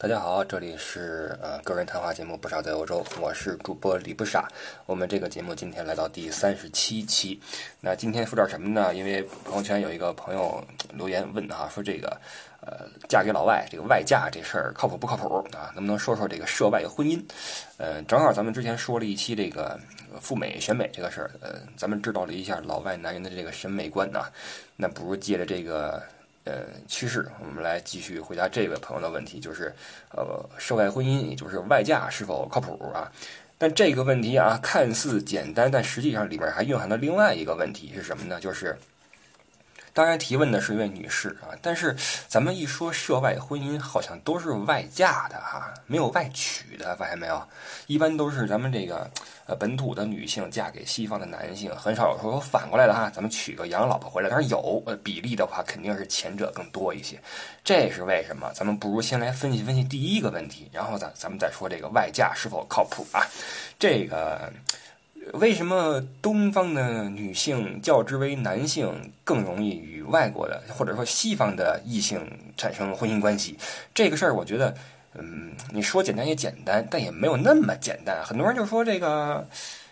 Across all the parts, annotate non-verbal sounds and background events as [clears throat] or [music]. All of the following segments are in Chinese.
大家好，这里是呃个人谈话节目《不傻在欧洲》，我是主播李不傻。我们这个节目今天来到第三十七期。那今天说点什么呢？因为朋友圈有一个朋友留言问哈，说这个呃嫁给老外这个外嫁这事儿靠谱不靠谱啊？能不能说说这个涉外婚姻？呃，正好咱们之前说了一期这个赴美选美这个事儿，呃，咱们知道了一下老外男人的这个审美观啊，那不如借着这个。呃，趋势，我们来继续回答这位朋友的问题，就是，呃，涉外婚姻，也就是外嫁是否靠谱啊？但这个问题啊，看似简单，但实际上里面还蕴含了另外一个问题是什么呢？就是。当然，提问的是一位女士啊，但是咱们一说涉外婚姻，好像都是外嫁的哈，没有外娶的，发现没有？一般都是咱们这个呃本土的女性嫁给西方的男性，很少有说反过来的哈，咱们娶个洋老婆回来。但是有，呃，比例的话肯定是前者更多一些。这是为什么？咱们不如先来分析分析第一个问题，然后咱咱们再说这个外嫁是否靠谱啊？这个。为什么东方的女性较之为男性更容易与外国的或者说西方的异性产生婚姻关系？这个事儿，我觉得，嗯，你说简单也简单，但也没有那么简单。很多人就说这个，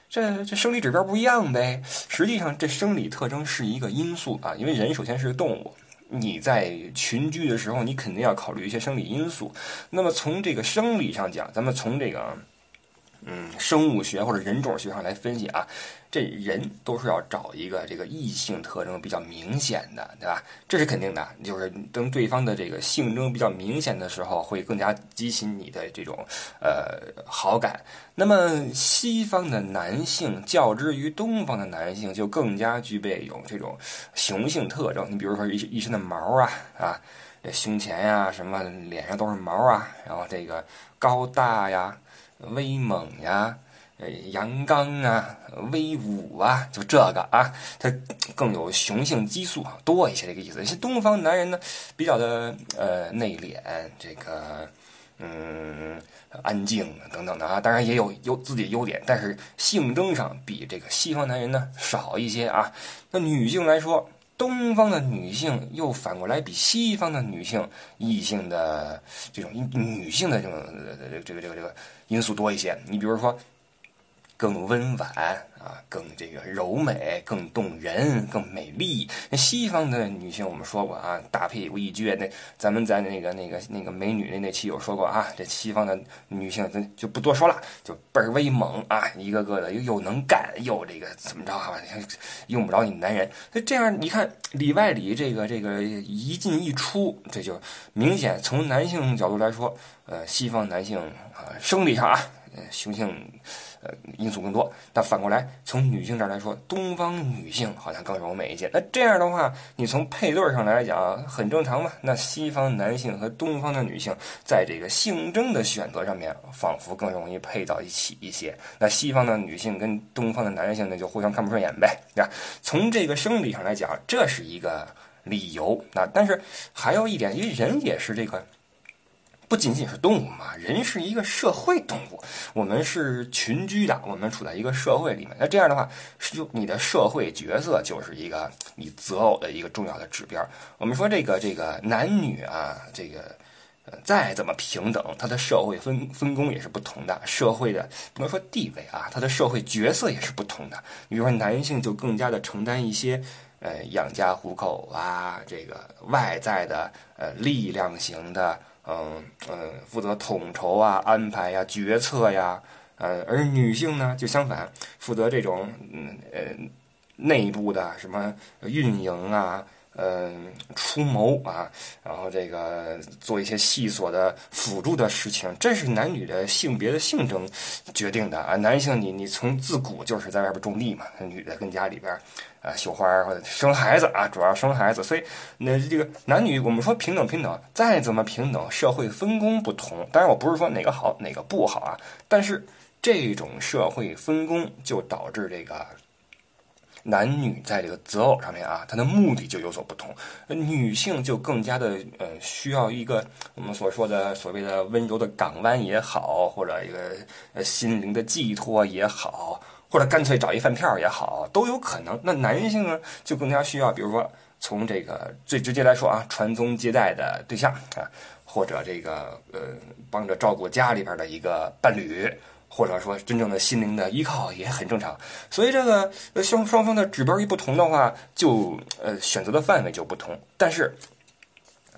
这这生理指标不一样呗。实际上，这生理特征是一个因素啊，因为人首先是个动物，你在群居的时候，你肯定要考虑一些生理因素。那么从这个生理上讲，咱们从这个。嗯，生物学或者人种学上来分析啊，这人都是要找一个这个异性特征比较明显的，对吧？这是肯定的，就是等对方的这个性征比较明显的时候，会更加激起你的这种呃好感。那么西方的男性较之于东方的男性，就更加具备有这种雄性特征。你比如说一一身的毛啊啊，这胸前呀什么脸上都是毛啊，然后这个高大呀。威猛呀，呃，阳刚啊，威武啊，就这个啊，它更有雄性激素啊多一些这个意思。像东方男人呢，比较的呃内敛，这个嗯安静等等的啊，当然也有有自己的优点，但是性征上比这个西方男人呢少一些啊。那女性来说。东方的女性又反过来比西方的女性异性的这种女性的这种这个这个这个因素多一些。你比如说，更温婉。啊，更这个柔美，更动人，更美丽。那西方的女性，我们说过啊，大屁股一撅。那咱们在那个那个那个美女那那期有说过啊，这西方的女性咱就不多说了，就倍儿威猛啊，一个个的又又能干，又这个怎么着啊，用不着你男人。那这样你看里外里这个这个一进一出，这就明显从男性角度来说，呃，西方男性啊，生理上啊，雄性。呃，因素更多，但反过来从女性这儿来说，东方女性好像更柔美一些。那这样的话，你从配对上来讲很正常嘛？那西方男性和东方的女性在这个性征的选择上面，仿佛更容易配到一起一些。那西方的女性跟东方的男性呢，就互相看不顺眼呗，对吧？从这个生理上来讲，这是一个理由。那但是还有一点，因为人也是这个。不仅仅是动物嘛，人是一个社会动物，我们是群居的，我们处在一个社会里面。那这样的话，就你的社会角色就是一个你择偶的一个重要的指标。我们说这个这个男女啊，这个呃再怎么平等，他的社会分分工也是不同的，社会的不能说地位啊，他的社会角色也是不同的。比如说男性就更加的承担一些呃养家糊口啊，这个外在的呃力量型的。嗯嗯，负责统筹啊、安排呀、决策呀，嗯，而女性呢就相反，负责这种嗯呃内部的什么运营啊、嗯出谋啊，然后这个做一些细琐的辅助的事情，这是男女的性别的性征决定的啊。男性你你从自古就是在外边种地嘛，女的跟家里边。啊，绣花或者生孩子啊，主要生孩子，所以那这个男女，我们说平等平等，再怎么平等，社会分工不同。当然，我不是说哪个好哪个不好啊，但是这种社会分工就导致这个男女在这个择偶上面啊，它的目的就有所不同。女性就更加的呃，需要一个我们所说的所谓的温柔的港湾也好，或者一个呃心灵的寄托也好。或者干脆找一饭票也好，都有可能。那男性呢，就更加需要，比如说从这个最直接来说啊，传宗接代的对象啊，或者这个呃，帮着照顾家里边的一个伴侣，或者说真正的心灵的依靠也很正常。所以这个双双方的指标一不同的话，就呃选择的范围就不同。但是。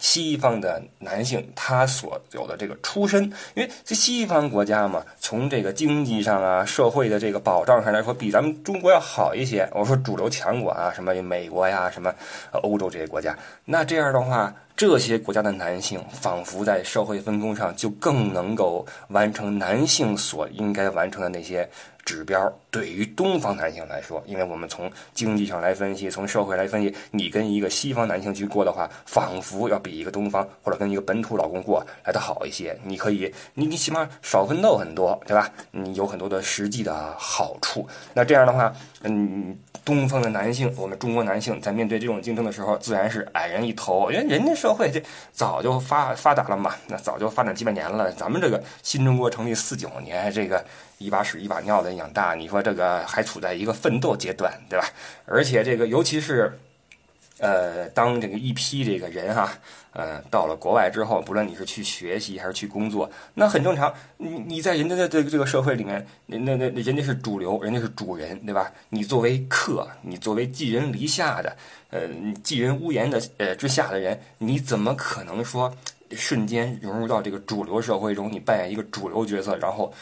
西方的男性，他所有的这个出身，因为这西方国家嘛，从这个经济上啊、社会的这个保障上来说，比咱们中国要好一些。我说主流强国啊，什么美国呀、什么欧洲这些国家，那这样的话，这些国家的男性仿佛在社会分工上就更能够完成男性所应该完成的那些。指标对于东方男性来说，因为我们从经济上来分析，从社会来分析，你跟一个西方男性去过的话，仿佛要比一个东方或者跟一个本土老公过来的好一些。你可以，你你起码少奋斗很多，对吧？你有很多的实际的好处。那这样的话，嗯，东方的男性，我们中国男性在面对这种竞争的时候，自然是矮人一头。因为人家社会这早就发发达了嘛，那早就发展几百年了。咱们这个新中国成立四九年，这个。一把屎一把尿的养大，你说这个还处在一个奋斗阶段，对吧？而且这个尤其是，呃，当这个一批这个人哈，呃，到了国外之后，不论你是去学习还是去工作，那很正常。你你在人家的这个这个社会里面，那那那人家是主流，人家是主人，对吧？你作为客，你作为寄人篱下的，呃，寄人屋檐的呃之下的人，你怎么可能说瞬间融入到这个主流社会中？你扮演一个主流角色，然后。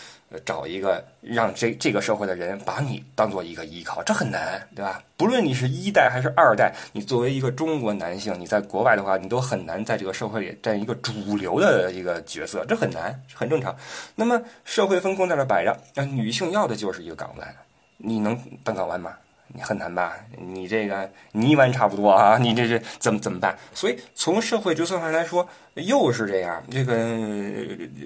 找一个让这这个社会的人把你当做一个依靠，这很难，对吧？不论你是一代还是二代，你作为一个中国男性，你在国外的话，你都很难在这个社会里占一个主流的一个角色，这很难，很正常。那么社会分工在那摆着，那女性要的就是一个港湾，你能当港湾吗？你很难吧？你这个泥湾差不多啊，[laughs] 你这是怎么怎么办？所以从社会角色上来说，又是这样。这个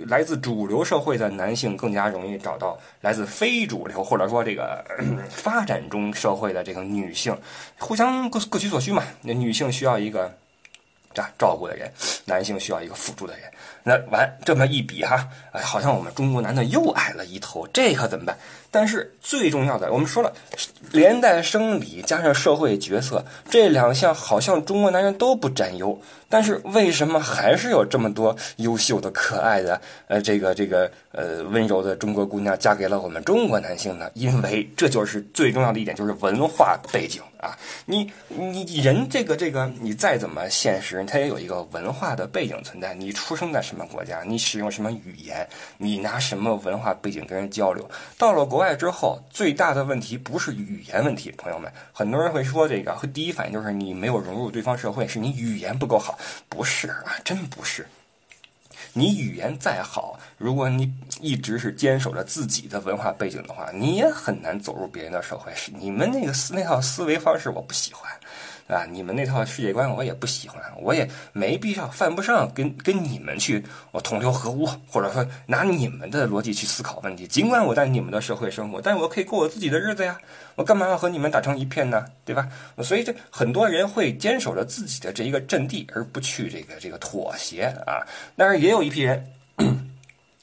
来自主流社会的男性更加容易找到来自非主流或者说这个 [clears throat] 发展中社会的这个女性，互相各各取所需嘛。那女性需要一个这照顾的人，男性需要一个辅助的人。那完这么一比哈，哎，好像我们中国男的又矮了一头，这可怎么办？但是最重要的，我们说了，连带生理加上社会角色这两项，好像中国男人都不占优。但是为什么还是有这么多优秀的、可爱的、呃，这个这个呃温柔的中国姑娘嫁给了我们中国男性呢？因为这就是最重要的一点，就是文化背景啊。你你人这个这个，你再怎么现实，它也有一个文化的背景存在。你出生在什么国家？你使用什么语言？你拿什么文化背景跟人交流？到了国外之后，最大的问题不是语言问题，朋友们，很多人会说这个，会第一反应就是你没有融入对方社会，是你语言不够好。不是啊，真不是。你语言再好，如果你一直是坚守着自己的文化背景的话，你也很难走入别人的社会。是你们那个思那套思维方式，我不喜欢。啊，你们那套世界观我也不喜欢，我也没必要，犯不上跟跟你们去我同流合污，或者说拿你们的逻辑去思考问题。尽管我在你们的社会生活，但我可以过我自己的日子呀，我干嘛要和你们打成一片呢？对吧？所以这很多人会坚守着自己的这一个阵地，而不去这个这个妥协啊。但是也有一批人。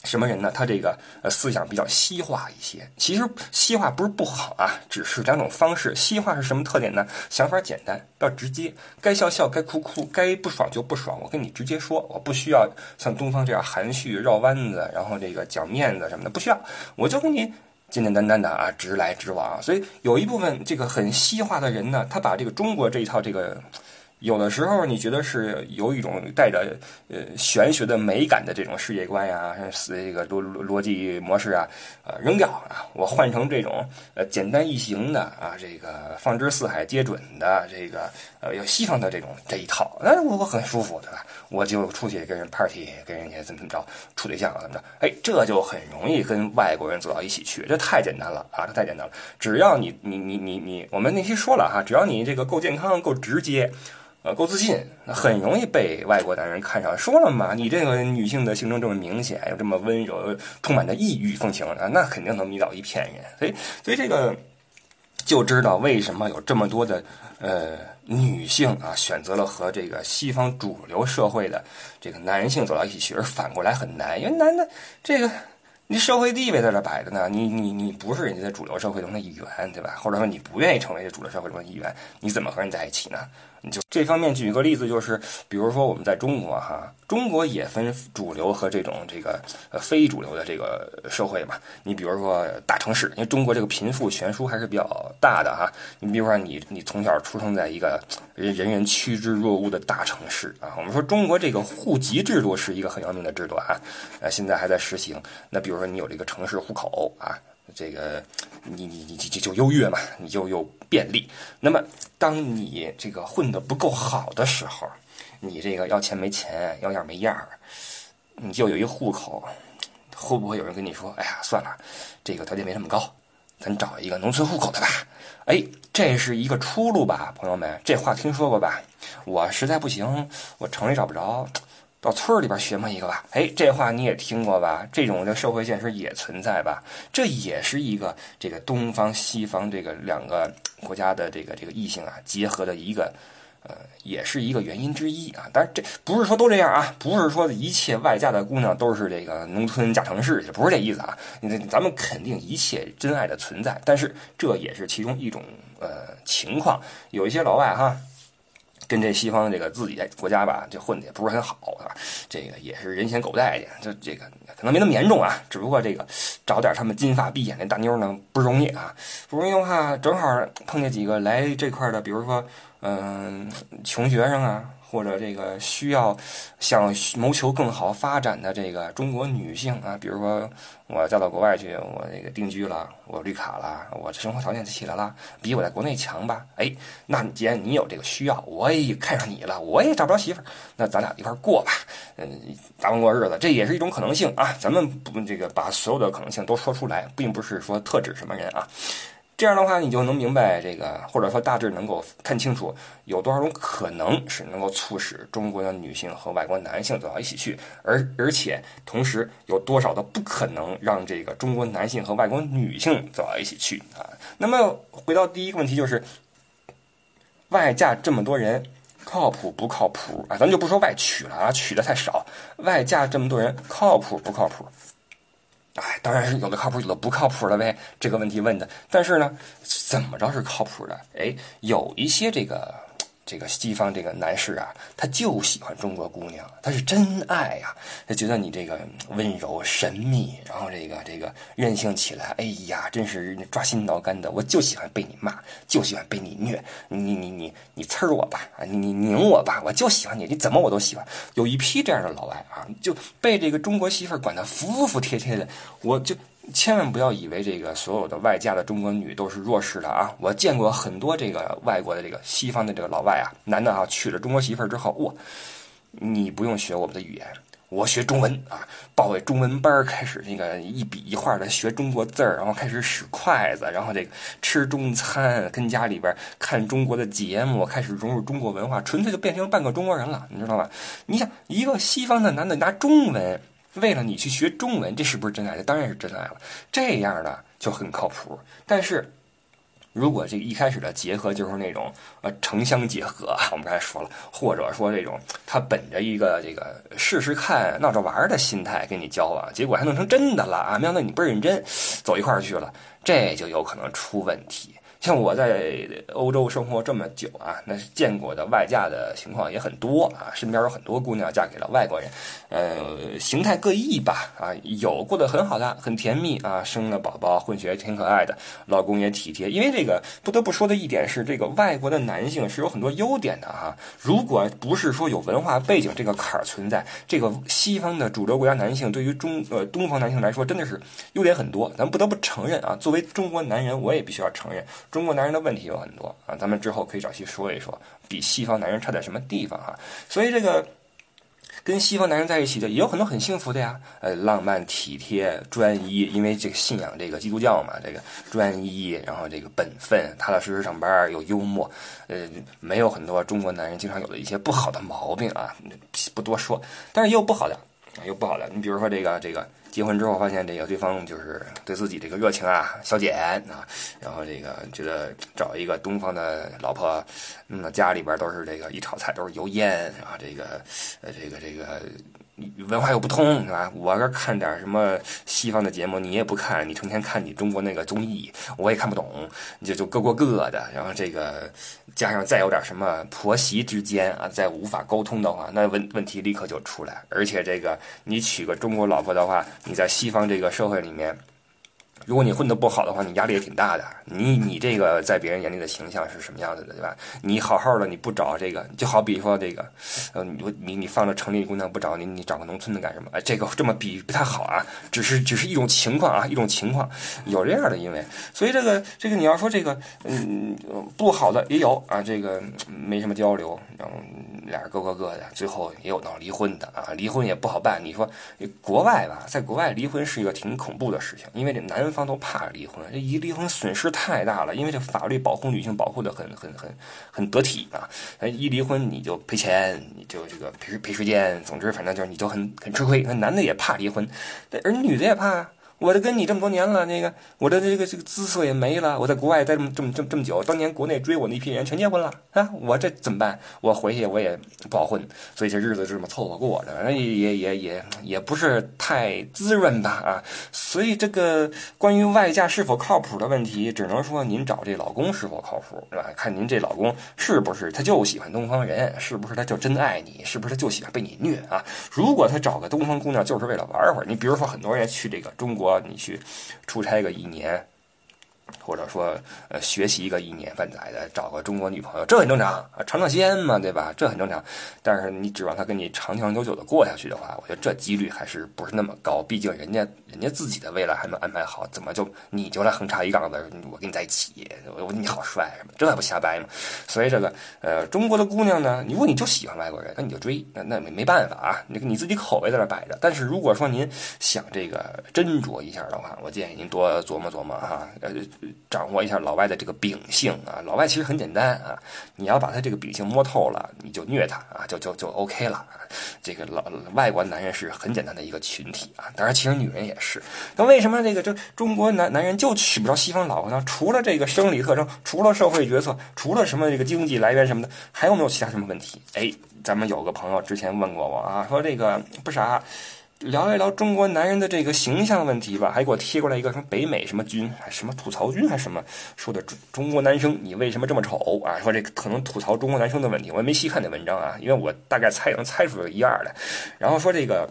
什么人呢？他这个呃思想比较西化一些。其实西化不是不好啊，只是两种方式。西化是什么特点呢？想法简单，要直接，该笑笑，该哭哭，该不爽就不爽，我跟你直接说，我不需要像东方这样含蓄绕弯子，然后这个讲面子什么的，不需要，我就跟你简简单单的啊，直来直往。所以有一部分这个很西化的人呢，他把这个中国这一套这个。有的时候你觉得是有一种带着呃玄学的美感的这种世界观呀，这个逻逻辑模式啊，呃扔掉啊，我换成这种呃简单易行的啊，这个放之四海皆准的这个呃有西方的这种这一套，那我我很舒服，对吧？我就出去跟人 party，跟人家怎么怎么着处对象怎么着？哎，这就很容易跟外国人走到一起去，这太简单了啊，这太简单了。只要你你你你你，我们那期说了哈，只要你这个够健康、够直接。呃，够自信，很容易被外国男人看上。说了嘛，你这个女性的性征这么明显，又这么温柔，又充满着异域风情啊，那肯定能迷倒一片人。所以，所以这个就知道为什么有这么多的呃女性啊，选择了和这个西方主流社会的这个男性走到一起去，而反过来很难，因为男的这个你社会地位在这摆着呢，你你你不是人家的主流社会中的一员，对吧？或者说你不愿意成为这主流社会中的一员，你怎么和人在一起呢？就这方面举一个例子，就是比如说我们在中国哈，中国也分主流和这种这个呃非主流的这个社会嘛。你比如说大城市，因为中国这个贫富悬殊还是比较大的哈。你比如说你你从小出生在一个人人人趋之若鹜的大城市啊，我们说中国这个户籍制度是一个很要命的制度啊，呃现在还在实行。那比如说你有这个城市户口啊。这个，你你你就就优越嘛，你就有便利。那么，当你这个混得不够好的时候，你这个要钱没钱，要样没样，你就有一户口，会不会有人跟你说：“哎呀，算了，这个条件没那么高，咱找一个农村户口的吧？”哎，这是一个出路吧，朋友们，这话听说过吧？我实在不行，我城里找不着。到村里边学么一个吧，哎，这话你也听过吧？这种的社会现实也存在吧？这也是一个这个东方西方这个两个国家的这个这个异性啊结合的一个，呃，也是一个原因之一啊。但是这不是说都这样啊，不是说一切外嫁的姑娘都是这个农村嫁城市去，不是这意思啊。咱们肯定一切真爱的存在，但是这也是其中一种呃情况。有一些老外哈。跟这西方这个自己的国家吧，就混的也不是很好，是吧？这个也是人嫌狗带去，就这个可能没那么严重啊。只不过这个找点他们金发碧眼的大妞呢不容易啊，不容易的话，正好碰见几个来这块的，比如说嗯穷学生啊。或者这个需要想谋求更好发展的这个中国女性啊，比如说我嫁到国外去，我这个定居了，我绿卡了，我生活条件起来了，比我在国内强吧？哎，那既然你有这个需要，我也看上你了，我也找不着媳妇儿，那咱俩一块儿过吧，嗯，打工过日子，这也是一种可能性啊。咱们不这个把所有的可能性都说出来，并不是说特指什么人啊。这样的话，你就能明白这个，或者说大致能够看清楚有多少种可能是能够促使中国的女性和外国男性走到一起去，而而且同时有多少的不可能让这个中国男性和外国女性走到一起去啊？那么回到第一个问题，就是外嫁这么多人，靠谱不靠谱啊？咱就不说外娶了啊，娶的太少，外嫁这么多人，靠谱不靠谱？哎，当然是有的靠谱，有的不靠谱的呗。这个问题问的，但是呢，怎么着是靠谱的？哎，有一些这个。这个西方这个男士啊，他就喜欢中国姑娘，他是真爱呀，他觉得你这个温柔神秘，然后这个这个任性起来，哎呀，真是抓心挠肝的。我就喜欢被你骂，就喜欢被你虐，你你你你呲我吧，啊，你你拧我吧，我就喜欢你，你怎么我都喜欢。有一批这样的老外啊，就被这个中国媳妇管得服服帖帖的，我就。千万不要以为这个所有的外嫁的中国女都是弱势的啊！我见过很多这个外国的这个西方的这个老外啊，男的啊娶了中国媳妇儿之后，哇，你不用学我们的语言，我学中文啊，报个中文班开始那个一笔一画的学中国字儿，然后开始使筷子，然后这个吃中餐，跟家里边看中国的节目，开始融入中国文化，纯粹就变成半个中国人了，你知道吧？你想一个西方的男的拿中文。为了你去学中文，这是不是真爱？这当然是真爱了。这样的就很靠谱。但是，如果这一开始的结合就是那种呃城乡结合，[laughs] 我们刚才说了，或者说这种他本着一个这个试试看、闹着玩的心态跟你交往，结果还弄成真的了啊！没想到你倍儿认真，走一块儿去了，这就有可能出问题。像我在欧洲生活这么久啊，那是见过的外嫁的情况也很多啊，身边有很多姑娘嫁给了外国人，呃，形态各异吧啊，有过得很好的，很甜蜜啊，生了宝宝，混血挺可爱的，老公也体贴。因为这个不得不说的一点是，这个外国的男性是有很多优点的哈。如果不是说有文化背景这个坎儿存在，这个西方的主流国家男性对于中呃东方男性来说真的是优点很多，咱不得不承认啊。作为中国男人，我也必须要承认。中国男人的问题有很多啊，咱们之后可以找去说一说，比西方男人差在什么地方哈。所以这个跟西方男人在一起的也有很多很幸福的呀，呃，浪漫体贴、专一，因为这个信仰这个基督教嘛，这个专一，然后这个本分、踏踏实实上班，有幽默，呃，没有很多中国男人经常有的一些不好的毛病啊，不多说，但是也有不好的，有不好的，你比如说这个这个。结婚之后发现这个对方就是对自己这个热情啊消减啊，然后这个觉得找一个东方的老婆，那家里边都是这个一炒菜都是油烟，啊这个呃这个这个文化又不通，是吧？我这看点什么西方的节目，你也不看，你成天看你中国那个综艺，我也看不懂，就就各过各的。然后这个加上再有点什么婆媳之间啊，再无法沟通的话，那问问题立刻就出来。而且这个你娶个中国老婆的话，你在西方这个社会里面。如果你混得不好的话，你压力也挺大的。你你这个在别人眼里的形象是什么样子的，对吧？你好好的你不找这个，就好比说这个，呃，你你放着城里姑娘不找你，你找个农村的干什么？哎，这个这么比不太好啊，只是只是一种情况啊，一种情况有这样的，因为所以这个这个你要说这个嗯不好的也有啊，这个没什么交流，然后俩人各过各的，最后也有闹离婚的啊，离婚也不好办。你说国外吧，在国外离婚是一个挺恐怖的事情，因为这男。方都怕离婚，这一离婚损失太大了，因为这法律保护女性保护的很很很很得体啊，一离婚你就赔钱，你就这个赔赔时间，总之反正就是你就很很吃亏。那男的也怕离婚，而女的也怕。我这跟你这么多年了，那个我的这个这个姿色也没了。我在国外待这么这么这么这么久，当年国内追我那批人全结婚了啊！我这怎么办？我回去我也不好混，所以这日子就这么凑合过着，也也也也也不是太滋润吧啊！所以这个关于外嫁是否靠谱的问题，只能说您找这老公是否靠谱，是吧？看您这老公是不是他就喜欢东方人，是不是他就真爱你，是不是他就喜欢被你虐啊？如果他找个东方姑娘就是为了玩会儿，你比如说很多人去这个中国。你去出差个一年。或者说，呃，学习一个一年半载的，找个中国女朋友，这很正常啊，尝尝鲜嘛，对吧？这很正常。但是你指望他跟你长长久久的过下去的话，我觉得这几率还是不是那么高。毕竟人家人家自己的未来还没安排好，怎么就你就来横插一杠子？我跟你在一起，我你好帅什么？这还不瞎掰吗？所以这个，呃，中国的姑娘呢，如果你就喜欢外国人，那你就追，那那没没办法啊，你你自己口味在那摆着。但是如果说您想这个斟酌一下的话，我建议您多琢磨琢磨哈，呃。掌握一下老外的这个秉性啊，老外其实很简单啊，你要把他这个秉性摸透了，你就虐他啊，就就就 OK 了。这个老外国男人是很简单的一个群体啊，当然其实女人也是。那为什么这个这中国男男人就娶不着西方老婆呢？除了这个生理特征，除了社会角色，除了什么这个经济来源什么的，还有没有其他什么问题？哎，咱们有个朋友之前问过我啊，说这个不傻。聊一聊中国男人的这个形象问题吧，还给我贴过来一个什么北美什么军，什么吐槽军，还什么说的中中国男生你为什么这么丑啊？说这可能吐槽中国男生的问题，我也没细看那文章啊，因为我大概猜能猜出一二来。然后说这个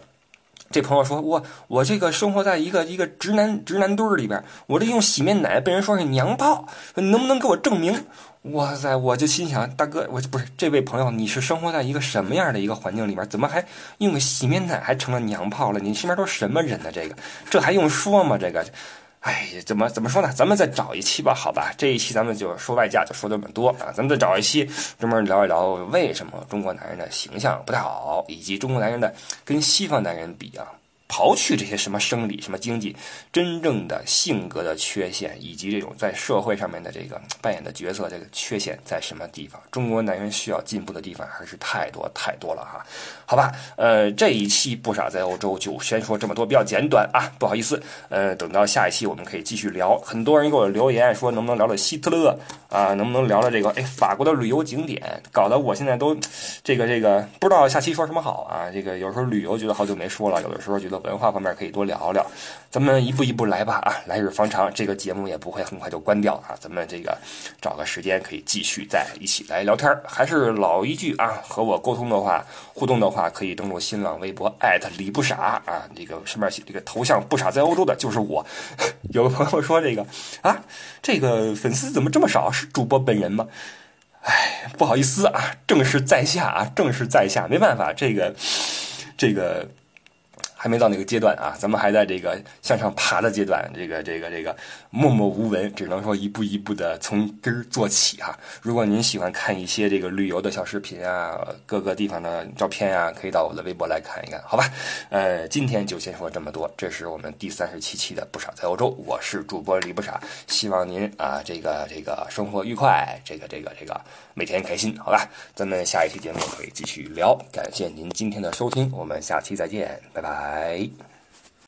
这朋友说我我这个生活在一个一个直男直男堆儿里边，我这用洗面奶被人说是娘炮，你能不能给我证明？哇塞！我就心想，大哥，我不是这位朋友，你是生活在一个什么样的一个环境里面？怎么还用个洗面奶还成了娘炮了？你身边都是什么人呢？这个，这还用说吗？这个，哎，怎么怎么说呢？咱们再找一期吧，好吧？这一期咱们就说外嫁，就说这么多啊。咱们再找一期专门聊一聊为什么中国男人的形象不太好，以及中国男人的跟西方男人比啊。刨去这些什么生理、什么经济，真正的性格的缺陷，以及这种在社会上面的这个扮演的角色这个缺陷在什么地方？中国男人需要进步的地方还是太多太多了哈。好吧，呃，这一期不傻在欧洲就先说这么多，比较简短啊，不好意思，呃，等到下一期我们可以继续聊。很多人给我留言说能不能聊聊希特勒啊，能不能聊聊这个哎法国的旅游景点？搞得我现在都这个这个不知道下期说什么好啊。这个有时候旅游觉得好久没说了，有的时候觉得。文化方面可以多聊聊，咱们一步一步来吧啊！来日方长，这个节目也不会很快就关掉啊！咱们这个找个时间可以继续在一起来聊天还是老一句啊，和我沟通的话、互动的话，可以登录新浪微博李不傻啊，这个上面写这个头像不傻在欧洲的就是我。[laughs] 有个朋友说这个啊，这个粉丝怎么这么少？是主播本人吗？哎，不好意思啊，正是在下啊，正是在下，没办法，这个这个。还没到那个阶段啊，咱们还在这个向上爬的阶段，这个这个这个默默无闻，只能说一步一步的从根儿做起哈。如果您喜欢看一些这个旅游的小视频啊，各个地方的照片啊，可以到我的微博来看一看，好吧？呃，今天就先说这么多，这是我们第三十七期的不傻在欧洲，我是主播李不傻，希望您啊这个这个生活愉快，这个这个这个每天开心，好吧？咱们下一期节目可以继续聊，感谢您今天的收听，我们下期再见，拜拜。